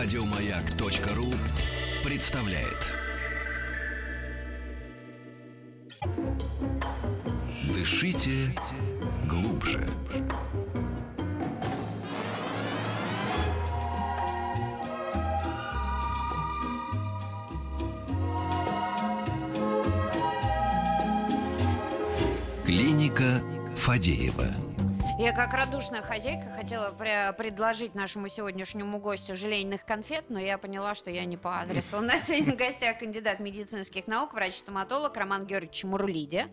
Радиомаяк.ру представляет. Дышите глубже. Клиника Фадеева. Я как радушная хозяйка хотела пре- предложить нашему сегодняшнему гостю желейных конфет, но я поняла, что я не по адресу. У нас сегодня в гостях кандидат медицинских наук, врач-стоматолог Роман Георгиевич Мурлиди.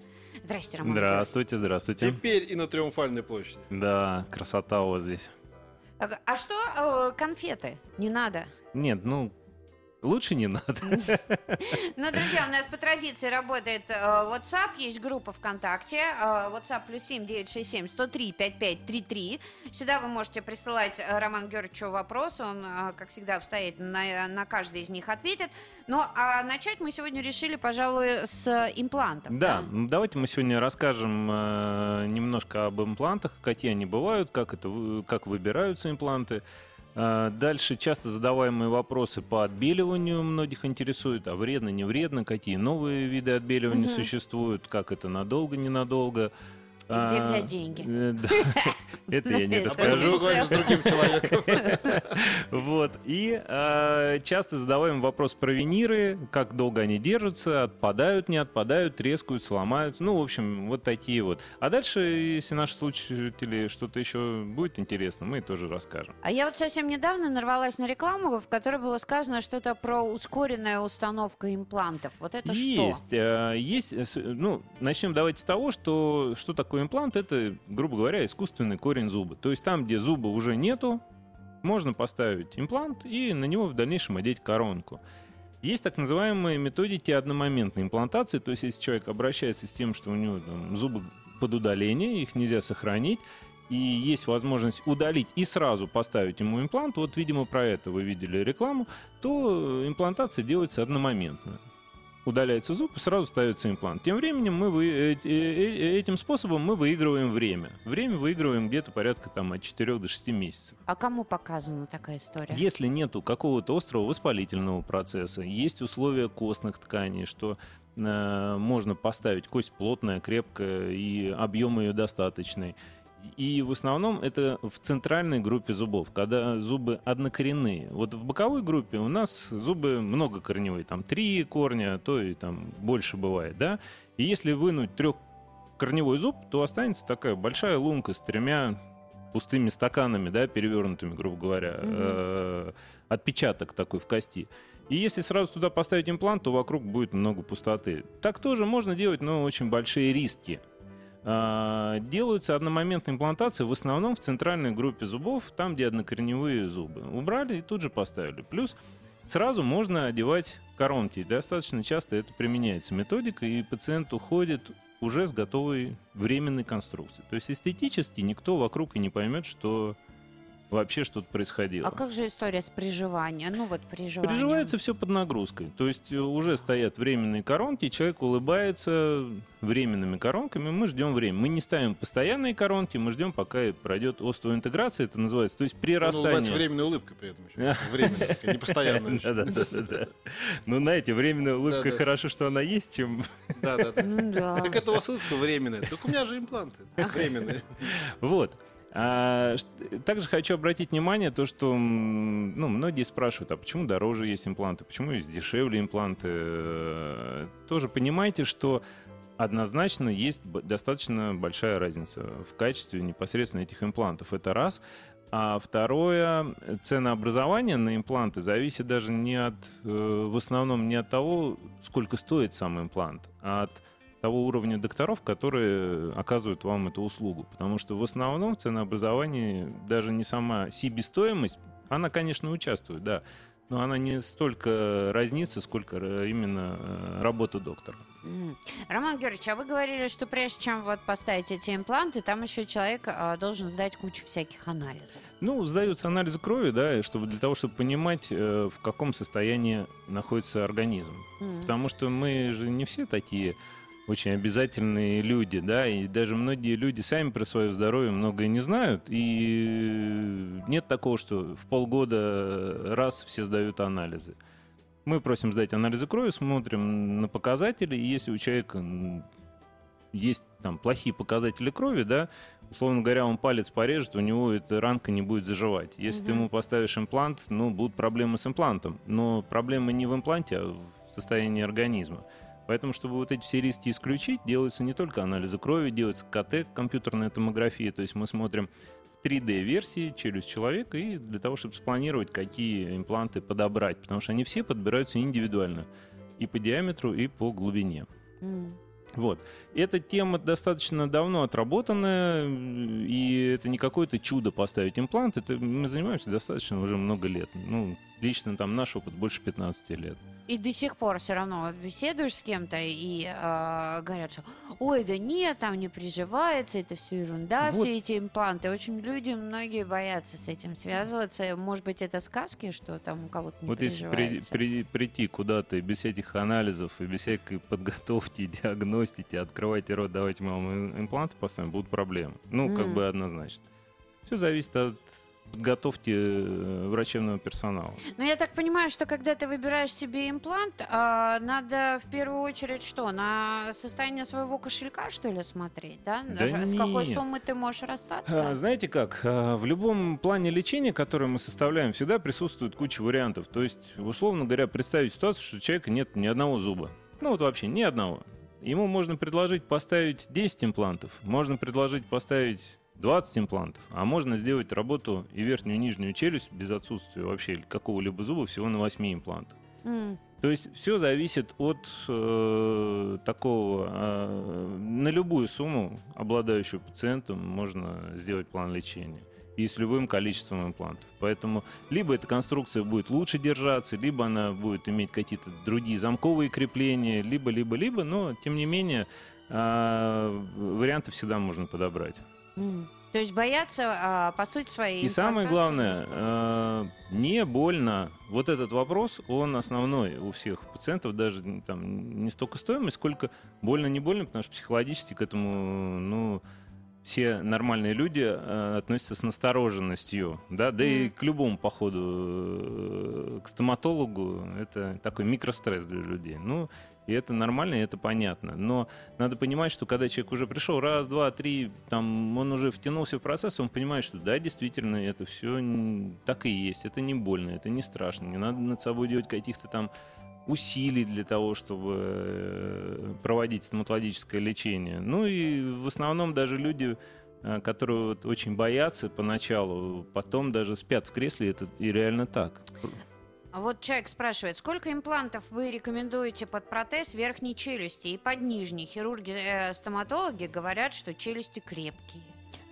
Здрасте, Роман Здравствуйте, здравствуйте. Теперь и на Триумфальной площади. Да, красота у вас здесь. Георгиевич. А что э, конфеты? Не надо. Нет, ну, лучше не надо. Ну, друзья, у нас по традиции работает э, WhatsApp, есть группа ВКонтакте, э, WhatsApp плюс 7 967 103 5533. Сюда вы можете присылать э, Роману Георгиевичу вопросы, он, как всегда, обстоятельно на, на каждый из них ответит. Ну, а начать мы сегодня решили, пожалуй, с имплантов. Да, ну, давайте мы сегодня расскажем немножко об имплантах, какие они бывают, как, это, как выбираются импланты. Э, Дальше часто задаваемые вопросы по отбеливанию многих интересуют, а вредно, не вредно, какие новые виды отбеливания Мгм. существуют, как это надолго, ненадолго. И где А, взять деньги? э. Это я не А расскажу. с другим человеком. Вот. И э, часто задаваем вопрос про виниры, как долго они держатся, отпадают, не отпадают, трескаются, сломаются. Ну, в общем, вот такие вот. А дальше, если наши слушатели что-то еще будет интересно, мы тоже расскажем. А я вот совсем недавно нарвалась на рекламу, в которой было сказано что-то про ускоренная установка имплантов. Вот это есть, э, есть, э, с- ну, начнем давайте с того, что что такое имплант, это, грубо говоря, искусственный корень зуба. То есть там, где зуба уже нету, можно поставить имплант и на него в дальнейшем одеть коронку. Есть так называемые методики одномоментной имплантации, то есть если человек обращается с тем, что у него там, зубы под удаление, их нельзя сохранить, и есть возможность удалить и сразу поставить ему имплант, вот, видимо, про это вы видели рекламу, то имплантация делается одномоментно. Удаляется зуб и сразу ставится имплант. Тем временем мы вы, э, э, э, этим способом мы выигрываем время. Время выигрываем где-то порядка там, от 4 до 6 месяцев. А кому показана такая история? Если нету какого-то острого воспалительного процесса, есть условия костных тканей, что э, можно поставить кость плотная, крепкая и объем ее достаточный. И в основном это в центральной группе зубов, когда зубы однокоренные. Вот в боковой группе у нас зубы многокорневые, там три корня, а то и там больше бывает, да. И если вынуть трехкорневой зуб, то останется такая большая лунка с тремя пустыми стаканами, да, перевернутыми, грубо говоря, Мгм. э, отпечаток такой в кости. И если сразу туда поставить имплант, то вокруг будет много пустоты. Так тоже можно делать, но очень большие риски. А, Делаются одномоментные имплантации в основном в центральной группе зубов, там, где однокорневые зубы. Убрали и тут же поставили. Плюс сразу можно одевать коронки. Достаточно часто это применяется методика, и пациент уходит уже с готовой временной конструкцией. То есть эстетически никто вокруг и не поймет, что вообще что-то происходило. А как же история с приживанием? Ну вот приживание. Приживается все под нагрузкой. То есть э, уже стоят временные коронки, человек улыбается временными коронками, мы ждем время. Мы не ставим постоянные коронки, мы ждем, пока пройдет интеграция, это называется. То есть прирастание. временной улыбкой при этом еще. Временной, такая, не постоянная. Да-да-да. Ну, знаете, временная улыбка хорошо, что она есть, чем... Да, да, да. Ну это у вас улыбка временная. Так у меня же импланты временные. Вот. А, также хочу обратить внимание то, что ну, многие спрашивают, а почему дороже есть импланты, почему есть дешевле импланты. Э, Тоже понимаете, что однозначно есть достаточно большая разница в качестве непосредственно этих имплантов. Это раз. А второе, ценообразование на импланты зависит даже не от, э, в основном не от того, сколько стоит сам имплант, а от того уровня докторов, которые оказывают вам эту услугу. Потому что в основном в ценообразовании даже не сама себестоимость, она, конечно, участвует, да, но она не столько разнится, сколько э, именно э, работа доктора. Роман Георгиевич, а вы говорили, что прежде чем вот поставить эти импланты, там еще человек а, должен сдать кучу всяких анализов. Ну, сдаются анализы крови, да, чтобы для того, чтобы понимать, э, в каком состоянии находится организм. М. Потому что мы же не все такие очень обязательные люди, да, и даже многие люди сами про свое здоровье многое не знают, и нет такого, что в полгода раз все сдают анализы. Мы просим сдать анализы крови, смотрим на показатели, и если у человека есть там плохие показатели крови, да, условно говоря, он палец порежет, у него эта ранка не будет заживать. Если угу. ты ему поставишь имплант, ну, будут проблемы с имплантом. Но проблема не в импланте, а в состоянии организма. Поэтому, чтобы вот эти все риски исключить, делаются не только анализы крови, делается КТ, компьютерная томография, то есть мы смотрим в 3D-версии челюсть человека и для того, чтобы спланировать, какие импланты подобрать, потому что они все подбираются индивидуально и по диаметру, и по глубине. Mm. Вот. Эта тема достаточно давно отработанная, и это не какое-то чудо поставить имплант. Это мы занимаемся достаточно уже много лет. Ну, лично там наш опыт больше 15 лет. И до сих пор все равно беседуешь с кем-то и э, говорят, что ой, да нет, там не приживается, это все ерунда, вот. все эти импланты. Очень люди, многие боятся с этим связываться. Может быть, это сказки, что там у кого-то не Вот если при, при, прийти куда-то без этих анализов и без всякой подготовки, диагностики, открывайте рот, давайте мы вам импланты поставим, будут проблемы. Ну, mm. как бы однозначно. Все зависит от подготовки э, врачебного персонала. Но я так понимаю, что когда ты выбираешь себе имплант, а, надо в первую очередь что, на состояние своего кошелька, что ли, смотреть, да? да С нет. какой суммы ты можешь расстаться? А, знаете как, а, в любом плане лечения, который мы составляем, всегда присутствует куча вариантов. То есть, условно говоря, представить ситуацию, что у человека нет ни одного зуба. Ну вот вообще ни одного. Ему можно предложить поставить 10 имплантов, можно предложить поставить 20 имплантов, а можно сделать работу и верхнюю и нижнюю челюсть без отсутствия вообще какого-либо зуба всего на 8 имплантах. Mm. То есть все зависит от э, такого, э, на любую сумму, обладающую пациентом, можно сделать план лечения и с любым количеством имплантов. Поэтому либо эта конструкция будет лучше держаться, либо она будет иметь какие-то другие замковые крепления, либо, либо, либо, но тем не менее э, варианты всегда можно подобрать. То есть бояться, а, по сути своей. И самое главное, э, не больно. Вот этот вопрос, он основной у всех пациентов, даже там не столько стоимость, сколько больно, не больно, потому что психологически к этому, ну, все нормальные люди э, относятся с настороженностью, да, да mm. и к любому походу э, к стоматологу это такой микростресс для людей. Ну, и это нормально, и это понятно. Но надо понимать, что когда человек уже пришел раз, два, три, там, он уже втянулся в процесс, он понимает, что да, действительно, это все так и есть. Это не больно, это не страшно. Не надо над собой делать каких-то там усилий для того, чтобы э, проводить стоматологическое лечение. Ну и в основном даже люди, э, которые очень боятся поначалу, потом даже спят в кресле, это и реально так. А вот человек спрашивает, сколько имплантов вы рекомендуете под протез верхней челюсти и под нижней? Хирурги-стоматологи э, говорят, что челюсти крепкие.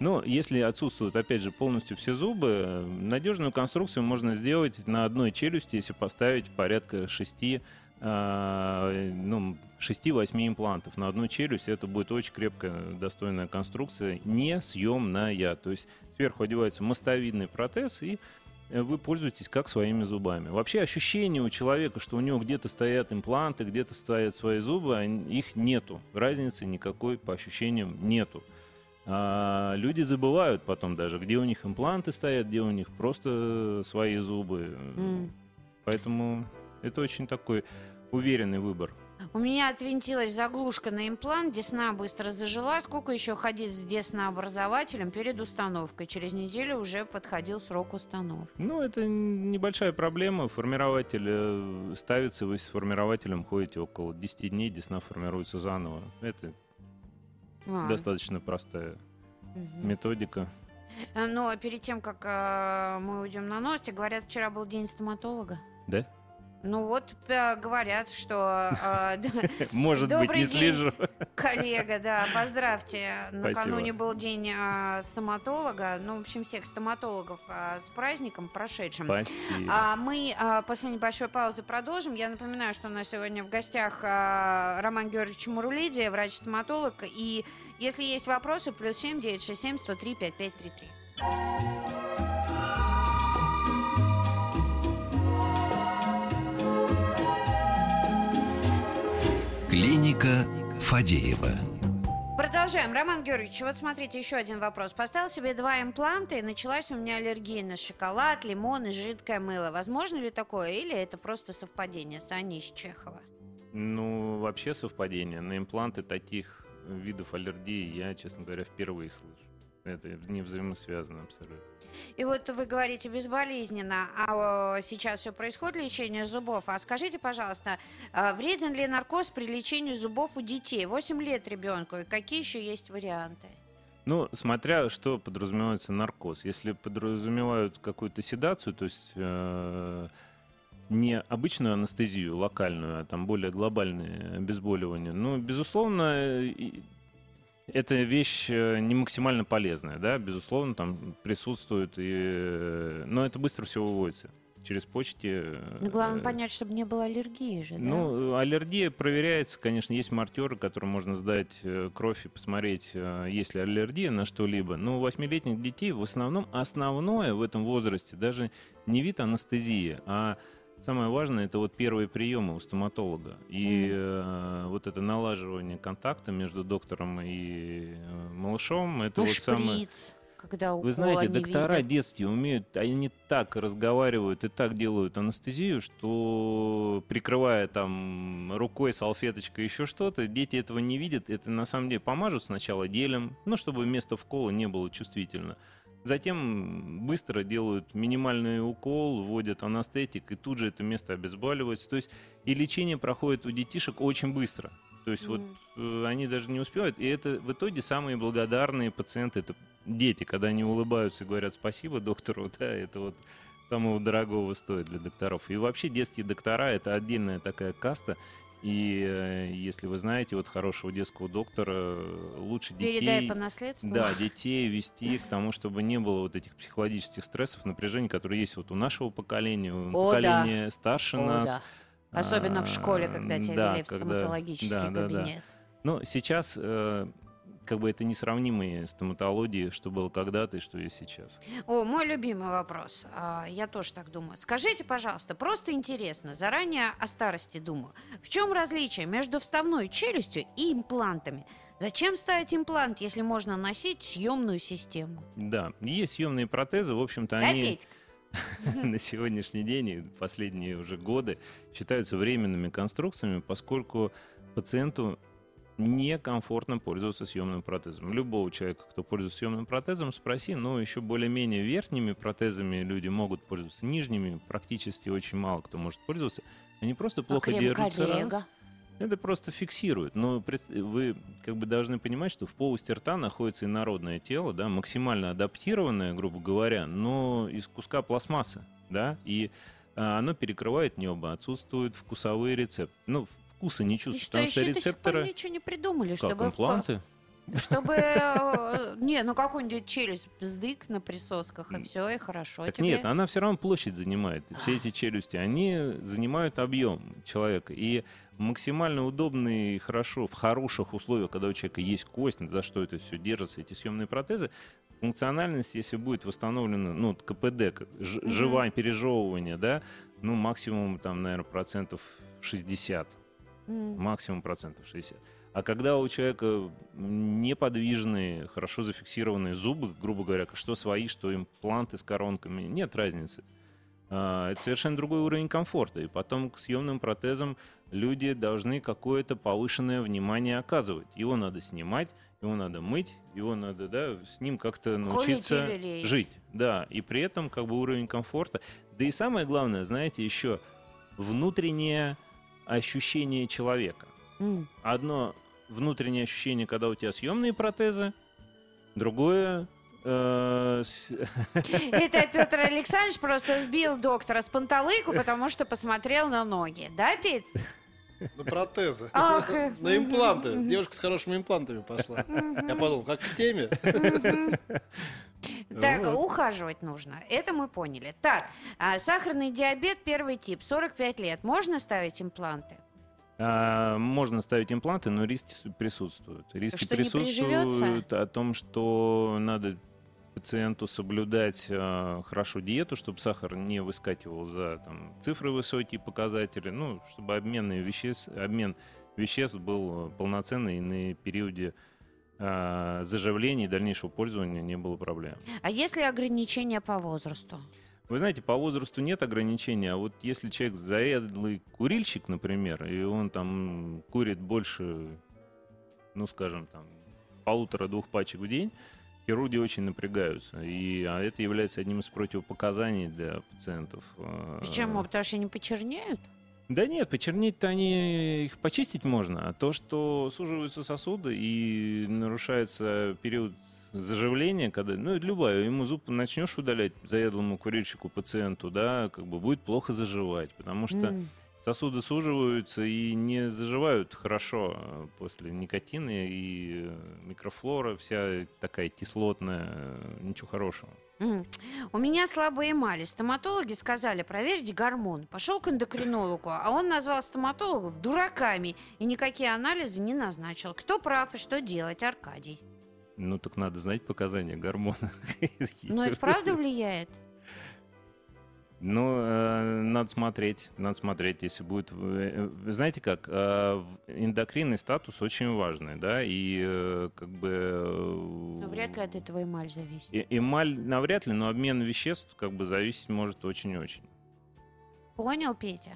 Но если отсутствуют, опять же, полностью все зубы, надежную конструкцию можно сделать на одной челюсти, если поставить порядка 6 а, ну, 6-8 имплантов на одну челюсть. Это будет очень крепкая, достойная конструкция, не съемная. То есть сверху одевается мостовидный протез, и Э, вы пользуетесь как своими зубами. Вообще ощущение у человека, что у него где-то стоят импланты, где-то стоят свои зубы, их нету. Разницы никакой по ощущениям нету. А люди забывают потом даже, где у них импланты стоят, где у них просто свои зубы. Mm. Поэтому это очень такой уверенный выбор. У меня отвинтилась заглушка на имплант, десна быстро зажила. Сколько еще ходить с деснообразователем перед установкой? Через неделю уже подходил срок установки. Ну, это небольшая проблема. Формирователь э, ставится, вы с формирователем ходите около 10 дней, десна формируется заново. Это а. достаточно простая угу. методика. Э, ну, а перед тем, как э, мы уйдем на новости, говорят, вчера был день стоматолога. Да? Ну вот э, говорят, что... Э, Может быть, не слежу. Коллега, да, поздравьте. Накануне был день э, стоматолога. Ну, в общем, всех стоматологов с праздником прошедшим. Спасибо. А мы после небольшой паузы продолжим. Я напоминаю, что у нас сегодня в гостях Роман Георгиевич Мурулидзе, врач-стоматолог. И если есть вопросы, плюс семь девять шесть семь сто три пять пять три три. Клиника Фадеева. Продолжаем. Роман Георгиевич, вот смотрите, еще один вопрос. Поставил себе два импланта, и началась у меня аллергия на шоколад, лимон и жидкое мыло. Возможно ли такое, или это просто совпадение? Саня из Чехова. Ну, вообще совпадение. На импланты таких видов аллергии я, честно говоря, впервые слышу. Это не взаимосвязано абсолютно. И вот вы говорите безболезненно, а сейчас все происходит лечение зубов. А скажите, пожалуйста, а вреден ли наркоз при лечении зубов у детей? 8 лет ребенку, и какие еще есть варианты? Ну, смотря что подразумевается наркоз. Если подразумевают какую-то седацию, то есть э, не обычную анестезию локальную, а там более глобальные обезболивания, ну, безусловно, это вещь э, не максимально полезная, да, безусловно, там присутствует, и... Э, но это быстро все выводится через почте. Ну, главное э, понять, чтобы не было аллергии же, да? Ну, аллергия проверяется, конечно, есть мартеры, которым можно сдать кровь и посмотреть, есть ли аллергия на что-либо. Но у восьмилетних детей в основном основное в этом возрасте даже не вид анестезии, а Самое важное это вот первые приемы у стоматолога. И э, вот это налаживание контакта между доктором и э, малышом, это ну, вот шприц, самое. Когда Вы знаете, доктора видят. детские умеют, они так разговаривают и так делают анестезию, что прикрывая там рукой, салфеточкой, еще что-то, дети этого не видят. Это на самом деле помажут сначала гелем, ну, чтобы место вкола не было чувствительно. Затем быстро делают минимальный укол, вводят анестетик, и тут же это место обезболивается. То есть и лечение проходит у детишек очень быстро. То есть mm. вот э, они даже не успевают. И это в итоге самые благодарные пациенты, это дети, когда они улыбаются и говорят спасибо доктору, да, это вот самого дорогого стоит для докторов. И вообще детские доктора это отдельная такая каста. И э, если вы знаете, вот хорошего детского доктора э, лучше детей... Передай по наследству. Да, детей вести к тому, чтобы не было вот этих психологических стрессов, напряжений, которые есть вот у нашего поколения, у О, поколения да. старше О, нас. Да. Особенно а, в школе, когда тебя да, вели в когда, стоматологический да, кабинет. Да, да. Но сейчас э, как бы это несравнимые стоматологии, что было когда-то и что есть сейчас. О, мой любимый вопрос. А, я тоже так думаю. Скажите, пожалуйста, просто интересно, заранее о старости думаю. В чем различие между вставной челюстью и имплантами? Зачем ставить имплант, если можно носить съемную систему? Да, есть съемные протезы, в общем-то, они... на сегодняшний день и последние уже годы считаются временными конструкциями, поскольку пациенту некомфортно пользоваться съемным протезом. Любого человека, кто пользуется съемным протезом, спроси, но еще более-менее верхними протезами люди могут пользоваться, нижними практически очень мало кто может пользоваться. Они просто а плохо а держатся. Раз. Это просто фиксирует. Но вы как бы должны понимать, что в полости рта находится инородное тело, да, максимально адаптированное, грубо говоря, но из куска пластмассы, да, и а, оно перекрывает небо, отсутствуют вкусовые рецепторы. Ну, вкуса не чувствуешь. И что, рецепторы... до сих пор ничего не придумали, как, чтобы... импланты? Чтобы, э, не, ну какой-нибудь челюсть бздык на присосках, и все, и хорошо так тебе. Нет, она все равно площадь занимает. Все эти челюсти, они занимают объем человека. И максимально удобно и хорошо, в хороших условиях, когда у человека есть кость, за что это все держится, эти съемные протезы, функциональность, если будет восстановлена, ну, КПД, mm-hmm. живое пережевывание, да, ну, максимум, там, наверное, процентов 60 Mm. Максимум процентов 60. А когда у человека неподвижные, хорошо зафиксированные зубы, грубо говоря, что свои, что импланты с коронками, нет разницы. А, это совершенно другой уровень комфорта. И потом к съемным протезам люди должны какое-то повышенное внимание оказывать. Его надо снимать, его надо мыть, его надо, да, с ним как-то научиться жить. Да, и при этом как бы уровень комфорта. Да и самое главное, знаете, еще внутреннее ощущение человека. Mm. Одно внутреннее ощущение, когда у тебя съемные протезы, другое э, это Петр Александрович просто сбил доктора с панталыку, потому что посмотрел на ноги. Да, Петь? На протезы. Ах. На импланты. Девушка с хорошими имплантами пошла. Я подумал, как к теме. Так, вот. ухаживать нужно. Это мы поняли. Так, а, сахарный диабет первый тип, 45 лет. Можно ставить импланты? А, можно ставить импланты, но риски присутствуют. Риски что присутствуют о том, что надо пациенту соблюдать э, хорошо диету, чтобы сахар не выскакивал за там, цифры высокие показатели, ну, чтобы обменные веществ, обмен веществ был полноценный и на периоде э, заживления и дальнейшего пользования не было проблем. А есть ли ограничения по возрасту? Вы знаете, по возрасту нет ограничения, а вот если человек заядлый курильщик, например, и он там курит больше, ну, скажем, там, полутора-двух пачек в день, хирурги очень напрягаются. И, а это является одним из противопоказаний для пациентов. Почему? Потому что они почернеют? Да нет, почернить-то они их почистить можно, а то, что суживаются сосуды и нарушается период заживления, когда, ну, любая, ему зуб начнешь удалять заядлому курильщику, пациенту, да, как бы будет плохо заживать, потому что mm. сосуды суживаются и не заживают хорошо а после никотина и микрофлора, вся такая кислотная, ничего хорошего. У меня слабые эмали. Стоматологи сказали, проверьте гормон. Пошел к эндокринологу, а он назвал стоматологов дураками и никакие анализы не назначил. Кто прав и что делать, Аркадий? Ну, так надо знать показания гормона. Но это правда влияет? Ну, э, надо смотреть, надо смотреть, если будет... Э, знаете как, э, эндокринный статус очень важный, да, и э, как бы... Э, но вряд ли от этого эмаль зависит. Э, эмаль навряд ли, но обмен веществ как бы зависеть может очень-очень. Понял, Петя?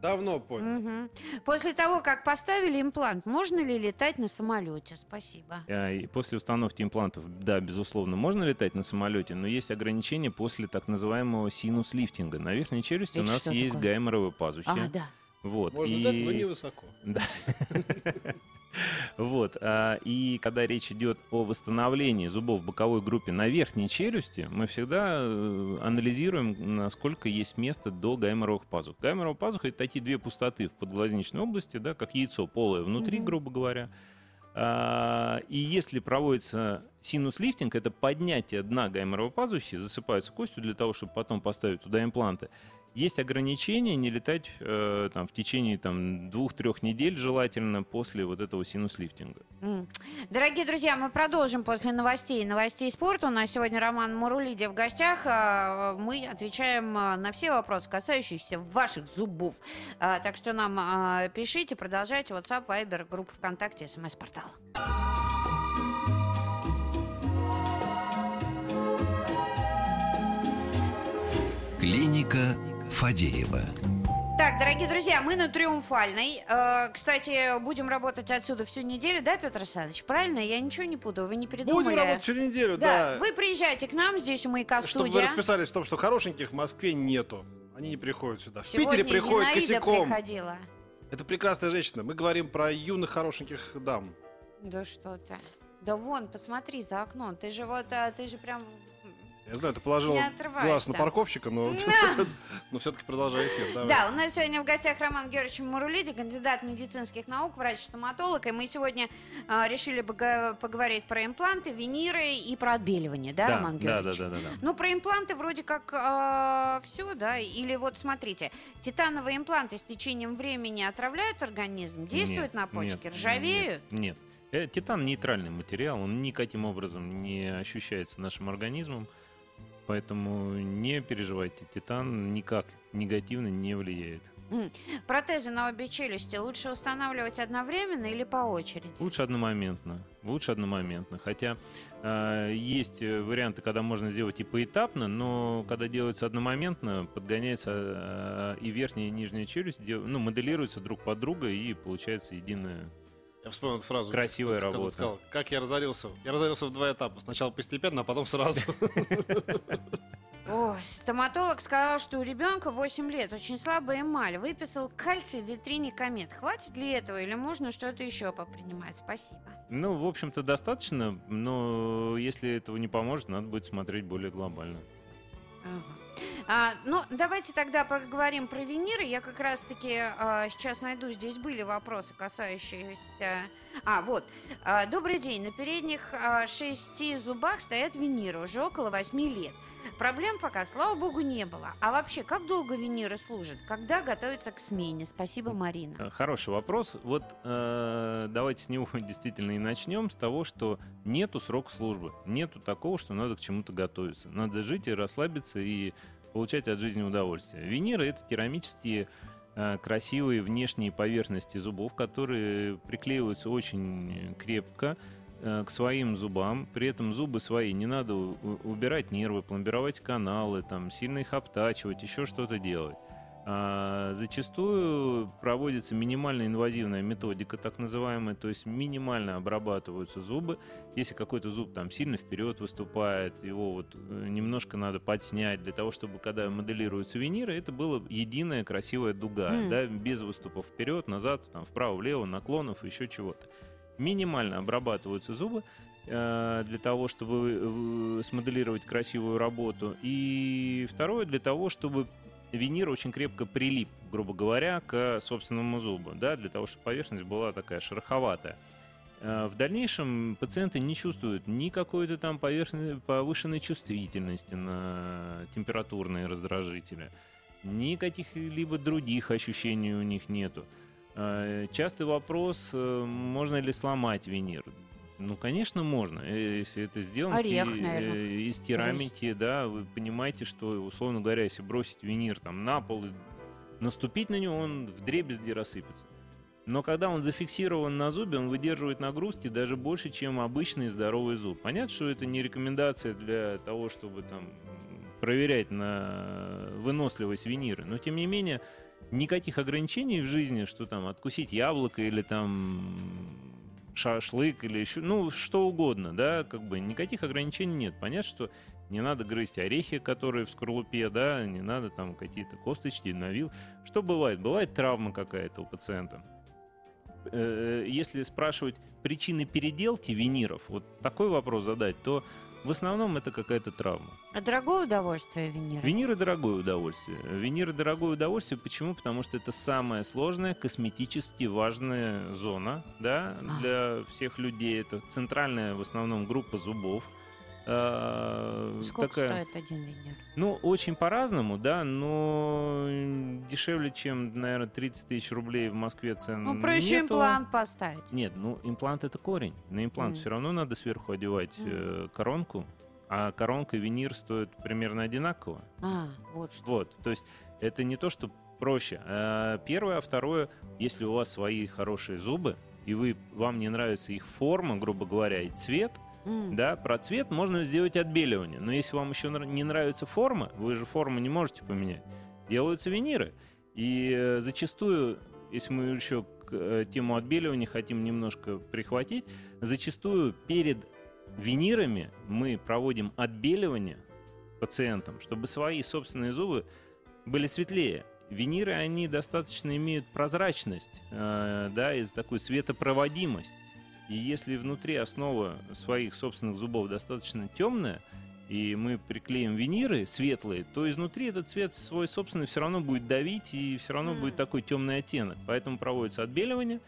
Давно понял. Угу. После того, как поставили имплант, можно ли летать на самолете? Спасибо. А, и после установки имплантов, да, безусловно, можно летать на самолете, но есть ограничения после так называемого синус-лифтинга. На верхней челюсти Это у нас есть такое? гайморовые пазухи. А, да. Вот. Можно и... дать, но не высоко. Да. Вот. А, и когда речь идет о восстановлении зубов в боковой группе на верхней челюсти, мы всегда э, анализируем, насколько есть место до гайморовых пазух. Гайморовая пазуха — это такие две пустоты в подглазничной области, да, как яйцо полое внутри, mm-hmm. грубо говоря. А, и если проводится синус-лифтинг, это поднятие дна гайморовой пазухи, засыпаются костью для того, чтобы потом поставить туда импланты, есть ограничения не летать э, там, в течение там, двух-трех недель желательно после вот этого синус-лифтинга. Mm. Дорогие друзья, мы продолжим после новостей. Новостей спорта. У нас сегодня Роман Мурулиди в гостях. А, мы отвечаем а, на все вопросы, касающиеся ваших зубов. А, так что нам пишите, продолжайте. WhatsApp, Viber, группа ВКонтакте, СМС-портал. Клиника Фадеева. Так, дорогие друзья, мы на Триумфальной. Э, кстати, будем работать отсюда всю неделю, да, Петр Александрович? Правильно? Я ничего не путаю, вы не передумали? Будем работать всю неделю, да. да. Вы приезжайте к нам, здесь у маяка Чтобы студия. вы расписались в том, что хорошеньких в Москве нету. Они не приходят сюда. В Сегодня Питере приходят Зинаида косяком. приходила. Это прекрасная женщина. Мы говорим про юных хорошеньких дам. Да что ты. Да вон, посмотри за окном. Ты же вот, а, ты же прям я знаю, ты положил глаз на парковщика, но, но все-таки продолжай эфир. Давай. Да, у нас сегодня в гостях Роман Георгиевич Мурулиди, кандидат медицинских наук, врач-стоматолог. И мы сегодня э, решили поговорить про импланты, виниры и про отбеливание, да, да Роман Георгиевич? Да, да, да, да, да. Ну, про импланты вроде как э, все, да? Или вот смотрите, титановые импланты с течением времени отравляют организм, действуют нет, на почки, нет, ржавеют? Нет, нет. Э, титан нейтральный материал, он никаким образом не ощущается нашим организмом. Поэтому не переживайте, титан никак негативно не влияет. Протезы на обе челюсти лучше устанавливать одновременно или по очереди? Лучше одномоментно. Лучше одномоментно. Хотя э, есть варианты, когда можно сделать и поэтапно, но когда делается одномоментно, подгоняется э, и верхняя, и нижняя челюсть, дел, ну, моделируются друг под друга, и получается единая я вспомнил эту фразу. Красивая как, работа. Сказал, как я разорился. Я разорился в два этапа. Сначала постепенно, а потом сразу. О, стоматолог сказал, что у ребенка 8 лет, очень слабая эмаль. Выписал кальций детриникомет. Хватит ли этого или можно что-то еще попринимать? Спасибо. Ну, в общем-то, достаточно, но если этого не поможет, надо будет смотреть более глобально. Ага. А, ну, давайте тогда поговорим про виниры. Я как раз-таки а, сейчас найду, здесь были вопросы, касающиеся... А, вот. А, добрый день. На передних а, шести зубах стоят виниры уже около восьми лет. Проблем пока, слава богу, не было. А вообще, как долго виниры служат? Когда готовятся к смене? Спасибо, Марина. Э, хороший вопрос. Вот э, давайте с него действительно и начнем. С того, что нету срок службы. Нету такого, что надо к чему-то готовиться. Надо жить и расслабиться и получать от жизни удовольствие. Виниры — это керамические э, красивые внешние поверхности зубов, которые приклеиваются очень крепко э, к своим зубам. При этом зубы свои не надо убирать нервы, пломбировать каналы, там, сильно их обтачивать, еще что-то делать. А, зачастую проводится минимально инвазивная методика, так называемая, то есть минимально обрабатываются зубы. Если какой-то зуб там сильно вперед выступает, его вот э, немножко надо подснять для того, чтобы когда моделируются виниры, это была единая красивая дуга, mm. да, без выступов вперед, назад, там вправо-влево, наклонов, еще чего-то. Минимально обрабатываются зубы э, для того, чтобы смоделировать красивую работу. И второе, для того, чтобы винир очень крепко прилип, грубо говоря, к собственному зубу, да, для того, чтобы поверхность была такая шероховатая. Э, в дальнейшем пациенты не чувствуют ни какой-то там повышенной чувствительности на температурные раздражители, ни каких-либо других ощущений у них нету. Э, частый вопрос, э, можно ли сломать винир. Ну, конечно, можно, э, если это сделано Орех, наверное. Э, из керамики, да, вы понимаете, что, условно говоря, если бросить винир там на пол и наступить на него, он в дребезги рассыпется. Но когда он зафиксирован на зубе, он выдерживает нагрузки даже больше, чем обычный здоровый зуб. Понятно, что это не рекомендация для того, чтобы там проверять на выносливость винира, но тем не менее никаких ограничений в жизни, что там откусить яблоко или там шашлык или еще, ну, что угодно, да, как бы никаких ограничений нет. Понятно, что не надо грызть орехи, которые в скорлупе, да, не надо там какие-то косточки, навил. Что бывает? Бывает травма какая-то у пациента. Э, если спрашивать причины переделки виниров, вот такой вопрос задать, то в основном это какая-то травма. А дорогое удовольствие виниры? Виниры дорогое удовольствие. Виниры дорогое удовольствие. Почему? Потому что это самая сложная, косметически важная зона да, а. для всех людей. Это центральная в основном группа зубов. А, Сколько такая, стоит один винир? Ну, очень по-разному, да, но дешевле, чем, наверное, 30 тысяч рублей в Москве цен Ну, проще нету. имплант поставить. Нет, ну, имплант это корень. На имплант mm. все равно надо сверху одевать mm. э, коронку, а коронка и винир стоят примерно одинаково. А, вот что. Вот, то есть это не то, что проще. А первое, а второе, если у вас свои хорошие зубы, и вы, вам не нравится их форма, грубо говоря, и цвет – Да, про цвет можно сделать отбеливание. Но если вам еще не нравится форма, вы же форму не можете поменять, делаются виниры. И э, зачастую, если мы еще к э, тему отбеливания хотим немножко прихватить, зачастую перед винирами мы проводим отбеливание пациентам, чтобы свои собственные зубы были светлее. Виниры, они достаточно имеют прозрачность, э, да, и такую светопроводимость. И если внутри основа своих собственных зубов достаточно темная, и мы приклеим виниры светлые, то изнутри этот цвет свой собственный все равно будет давить, и все равно mm. будет такой темный оттенок. Поэтому проводится отбеливание,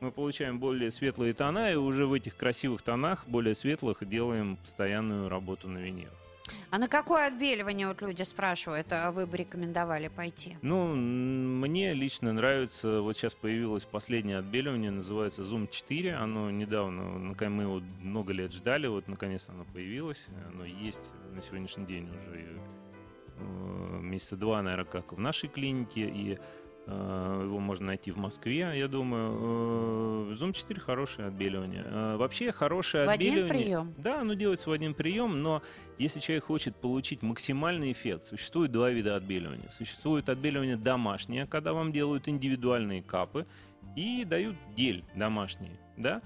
мы получаем более светлые тона, и уже в этих красивых тонах, более светлых, делаем постоянную работу на винирах. А на какое отбеливание вот люди спрашивают, а вы бы рекомендовали пойти? Ну, мне лично нравится, вот сейчас появилось последнее отбеливание, называется Zoom 4, оно недавно, мы его много лет ждали, вот наконец оно появилось, оно есть на сегодняшний день уже э, месяца два, наверное, как в нашей клинике, и его можно найти в Москве, я думаю. Э, Zoom 4 хорошее отбеливание. Э, вообще хорошее в отбеливание. один прием? Да, оно делается в один прием, но если человек хочет получить максимальный эффект, существует два вида отбеливания. Существует отбеливание домашнее, когда вам делают индивидуальные капы и дают гель домашний, да,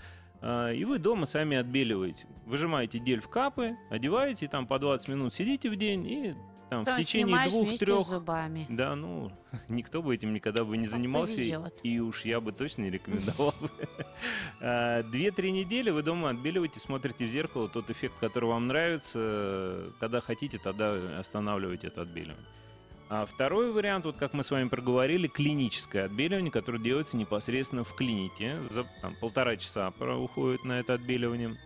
и вы дома сами отбеливаете. Выжимаете гель в капы, одеваете, там по 20 минут сидите в день и там, в течение двух-трех... зубами. Да, ну, никто бы этим никогда бы не как занимался. Повезет. И уж я бы точно не рекомендовал. А, две-три недели вы дома отбеливаете, смотрите в зеркало, тот эффект, который вам нравится. Когда хотите, тогда останавливайте это отбеливание. А второй вариант, вот как мы с вами проговорили, клиническое отбеливание, которое делается непосредственно в клинике. За там, полтора часа уходит на это отбеливание.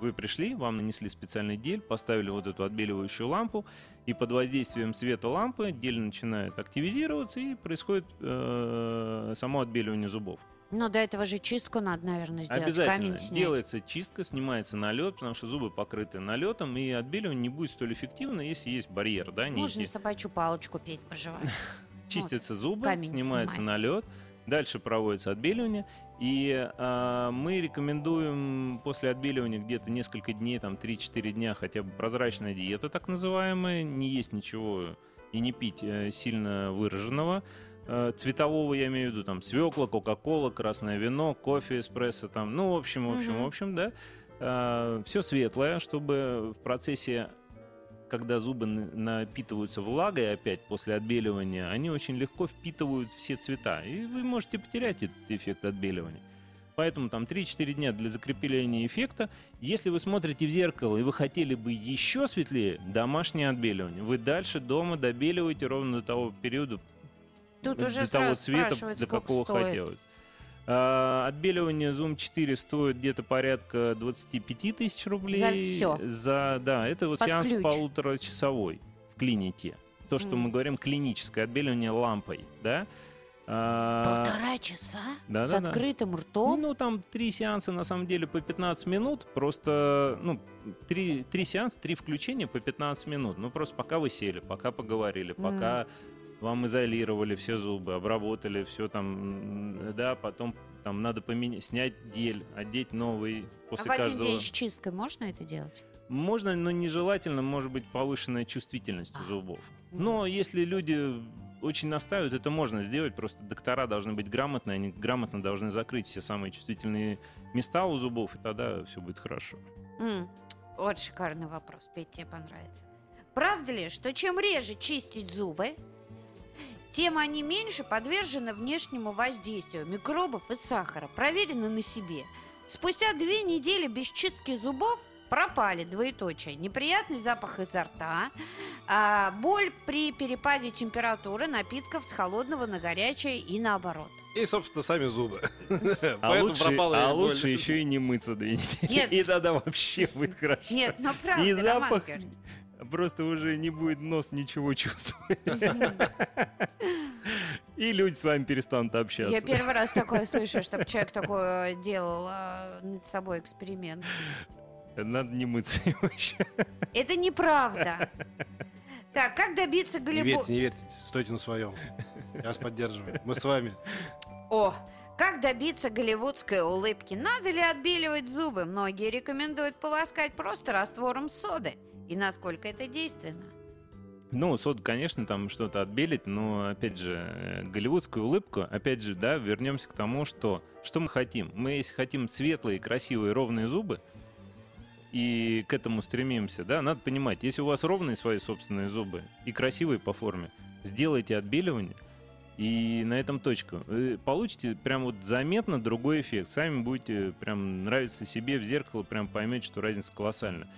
Вы пришли, вам нанесли специальный дель, поставили вот эту отбеливающую лампу, и под воздействием света лампы дель начинает активизироваться, и происходит э, само отбеливание зубов. Но до этого же чистку надо, наверное, сделать. Обязательно. Камень снять. Делается чистка, снимается налет, потому что зубы покрыты налетом, и отбеливание не будет столь эффективно, если есть барьер, да? Можно некий. собачью палочку петь, пожевать. Чистятся зубы, камень снимается снимает. налет, дальше проводится отбеливание. И а, мы рекомендуем после отбеливания где-то несколько дней, там 3-4 дня, хотя бы прозрачная диета так называемая, не есть ничего и не пить э, сильно выраженного. Э, цветового я имею в виду, там свекла, кока-кола, красное вино, кофе, эспрессо, там, ну, в общем, в общем, Мгм. в общем, да. все светлое, чтобы в процессе когда зубы напитываются влагой опять после отбеливания, они очень легко впитывают все цвета, и вы можете потерять этот эффект отбеливания. Поэтому там 3-4 дня для закрепления эффекта. Если вы смотрите в зеркало и вы хотели бы еще светлее, домашнее отбеливание. Вы дальше дома добеливаете ровно до того периода, Тут для уже того цвета, до какого стоит. хотелось. А, отбеливание Zoom 4 стоит где-то порядка 25 тысяч рублей. За всё? За, да, это вот Под сеанс ключ. полуторачасовой в клинике. То, что Мгм. мы говорим клиническое отбеливание лампой, да? А, Полтора часа да, с да, да. открытым ртом. ну, там три сеанса, на самом деле, по 15 минут. Просто, ну, три, три сеанса, три включения по 15 минут. Ну, просто пока вы сели, пока поговорили, пока вам изолировали все зубы, обработали все там, да, потом там надо поменять, снять гель, одеть новый а после в один каждого. день с чисткой можно это делать? Можно, но нежелательно, может быть, повышенная чувствительность у А. зубов. Но если люди очень настаивают, это можно сделать, просто доктора должны быть грамотные, они грамотно должны закрыть все самые чувствительные места у зубов, и тогда все будет хорошо. М, Вот шикарный вопрос. Петь, тебе понравится. Правда ли, что чем реже чистить зубы, тем они меньше подвержены внешнему воздействию микробов и сахара? Проверено на себе. Спустя две недели без чистки зубов пропали двоеточие. Неприятный запах изо рта, а, боль при перепаде температуры напитков с холодного на горячее и наоборот. И, собственно, сами зубы. А, Поэтому лучше, а лучше еще и не мыться две недели. Нет. И тогда вообще будет хорошо. Нет, ну правда, И Роман запах Георгиевич. Просто уже не будет нос ничего чувствовать. И люди с вами перестанут общаться. Я первый раз такое слышу, чтобы человек такое делал а, над собой эксперимент. Надо не мыться его еще. Это неправда. Так, как добиться Не голливуд... верьте, не верьте. Стойте на своем. Я вас поддерживаю. Мы с вами. О, как добиться голливудской улыбки? Надо ли отбеливать зубы? Многие рекомендуют полоскать просто раствором соды. И насколько это действенно? Ну, сода, конечно, там что-то отбелить, но, опять же, э, голливудскую улыбку, опять же, да, вернемся к тому, что, что мы хотим. Мы, если хотим светлые, красивые, ровные зубы, и к этому стремимся, да, надо понимать, если у вас ровные свои собственные зубы и красивые по форме, сделайте отбеливание, и на этом точка. Вы получите прям вот заметно другой эффект. Сами будете прям нравиться себе в зеркало, прям поймете, что разница колоссальна.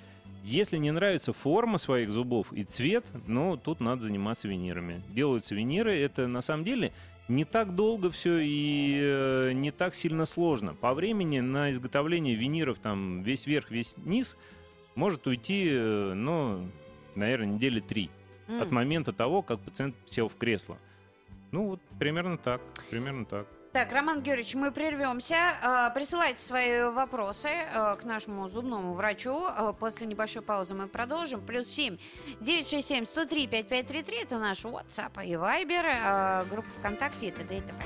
Если не нравится форма своих зубов и цвет, ну, тут надо заниматься винирами. Делаются виниры, это на самом деле не так долго все и э, не так сильно сложно. По времени на изготовление виниров, там, весь верх, весь низ, может уйти, э, ну, наверное, недели три. М. От момента того, как пациент сел в кресло. Ну, вот примерно так, примерно так. Так, Роман Георгиевич, мы прервемся. А, Присылайте свои вопросы а, к нашему зубному врачу. А, После небольшой паузы мы продолжим. Плюс 7 967 103 5533 это наш WhatsApp и Viber, группа ВКонтакте и т.д. и т.п.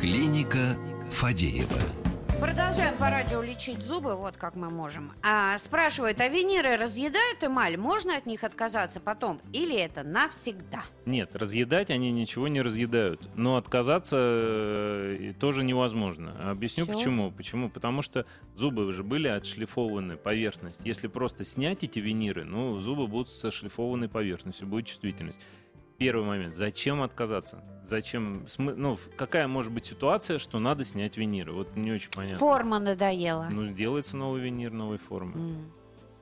Клиника Фадеева. Продолжаем по радио лечить зубы, вот как мы можем. А, спрашивают, а виниры разъедают эмаль? Можно от них отказаться потом? Или это навсегда? Нет, разъедать они ничего не разъедают. Но отказаться э, тоже невозможно. Объясню Всё? почему. Почему? Потому что зубы уже были отшлифованы, поверхность. Если просто снять эти виниры, ну, зубы будут со шлифованной поверхностью, будет чувствительность. Первый момент. Зачем отказаться? Зачем? Ну, какая может быть ситуация, что надо снять виниры? Вот не очень понятно. Форма надоела. Ну, делается новый винир новой формы.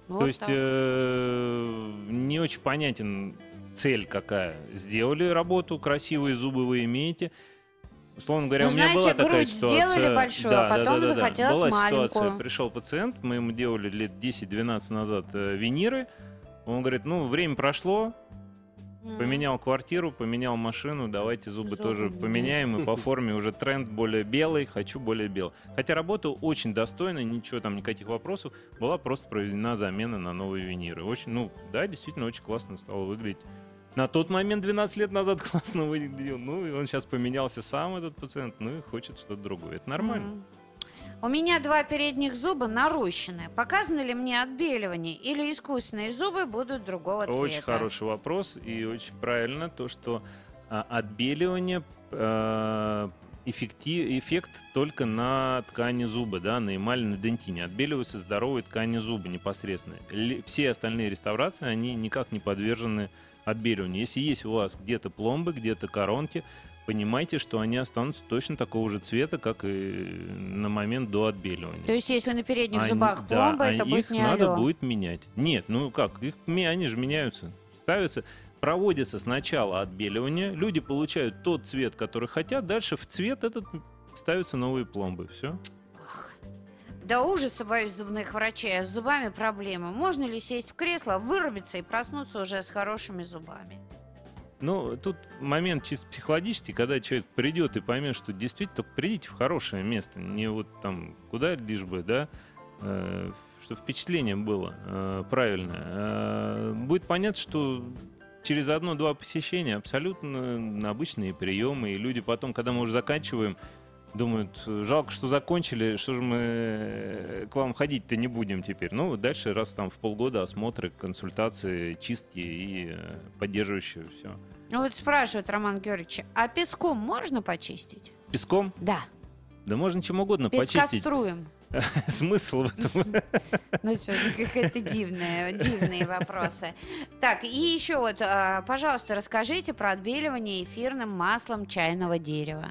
То Вот есть так. э, не очень понятен цель какая. Сделали работу, красивые зубы вы имеете. Условно говоря, Ну, у меня знаете, была такая ситуация. сделали большую, а потом захотелось была маленькую. ситуация, пришел пациент, мы ему делали лет 10-12 назад э, виниры. Он говорит, ну, время прошло, Поменял квартиру, поменял машину, давайте зубы, Зубы тоже меняй. поменяем. И по форме уже тренд более белый, хочу более белый. Хотя работа очень достойная, ничего там, никаких вопросов. Была просто проведена замена на новые виниры. Очень, ну, да, действительно, очень классно стало выглядеть. На тот момент, 12 лет назад, классно выглядел. Ну, и он сейчас поменялся сам, этот пациент, ну и хочет что-то другое. Это нормально. М. У меня два передних зуба нарощены. Показано ли мне отбеливание или искусственные зубы будут другого цвета? Очень хороший вопрос и очень правильно то, что а, отбеливание э, эффекти- эффект только на ткани зуба, да, на эмали, на дентине. Отбеливаются здоровые ткани зуба непосредственно. Все остальные реставрации, они никак не подвержены отбеливанию. Если есть у вас где-то пломбы, где-то коронки, понимайте, что они останутся точно такого же цвета, как и на момент до отбеливания. То есть, если на передних Они- зубах да, пломба, это они- будет их не надо алло. будет менять. Нет, ну как, их, они же меняются. Ставятся, проводится сначала отбеливание, люди получают тот цвет, который хотят, дальше в цвет этот ставятся новые пломбы. Все. До ужаса боюсь зубных врачей, а с зубами проблемы. Можно ли сесть в кресло, вырубиться и проснуться уже с хорошими зубами? Ну, тут момент чисто психологический, когда человек придет и поймет, что действительно только придите в хорошее место, не вот там куда лишь бы, да, э, чтобы впечатление было э, правильное. Э, будет понятно, что через одно-два посещения абсолютно обычные приемы, и люди потом, когда мы уже заканчиваем, думают, жалко, что закончили, что же мы э, к вам ходить-то не будем теперь. Ну, дальше раз там в полгода осмотры, консультации, чистки и э, поддерживающие все. Ну вот спрашивает Роман Георгиевич, а песком можно почистить? Песком? Да, Да можно чем угодно почистить. пескоструем. Смысл в этом. Ну, сегодня какие-то дивные, дивные вопросы. Так, и еще вот, а, пожалуйста, расскажите про отбеливание эфирным маслом чайного дерева.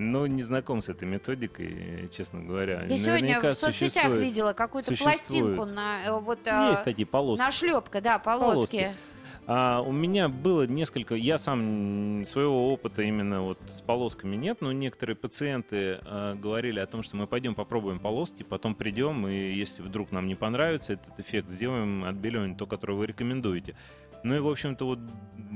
Ну, не знаком с этой методикой, честно говоря. Я сегодня Наверняка в соцсетях видела какую-то пластинку на э, вот а, Есть такие полоски. на шлепка, да, полоски. Полоски. А, у меня было несколько, я сам своего опыта именно вот с полосками нет, но некоторые пациенты а, говорили о том, что мы пойдем попробуем полоски, потом придем, и если вдруг нам не понравится этот эффект, сделаем отбеливание, то, которое вы рекомендуете. Ну и, в общем-то, вот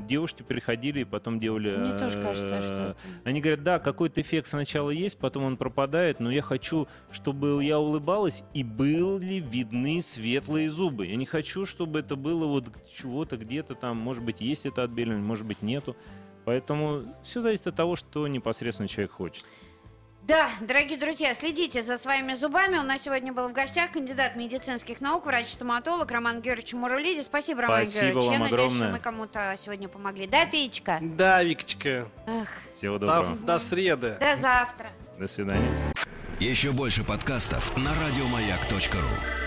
девушки приходили и потом делали... Мне тоже кажется, э, что это... Они говорят, да, какой-то эффект сначала есть, потом он пропадает, но я хочу, чтобы я улыбалась и были видны светлые зубы. Я не хочу, чтобы это было вот чего-то где-то там, может быть, есть это отбеливание, может быть, нету. Поэтому все зависит от того, что непосредственно человек хочет. Да, дорогие друзья, следите за своими зубами. У нас сегодня был в гостях кандидат медицинских наук, врач-стоматолог Роман Георгиевич Мурулиди. Спасибо, Роман Спасибо Георгиевич. вам Я надеюсь, огромное. что мы кому-то сегодня помогли. Да, Печка? Да, Викочка. Эх, Всего До, доброго. до среды. до завтра. До свидания. Еще больше подкастов на радиомаяк.ру.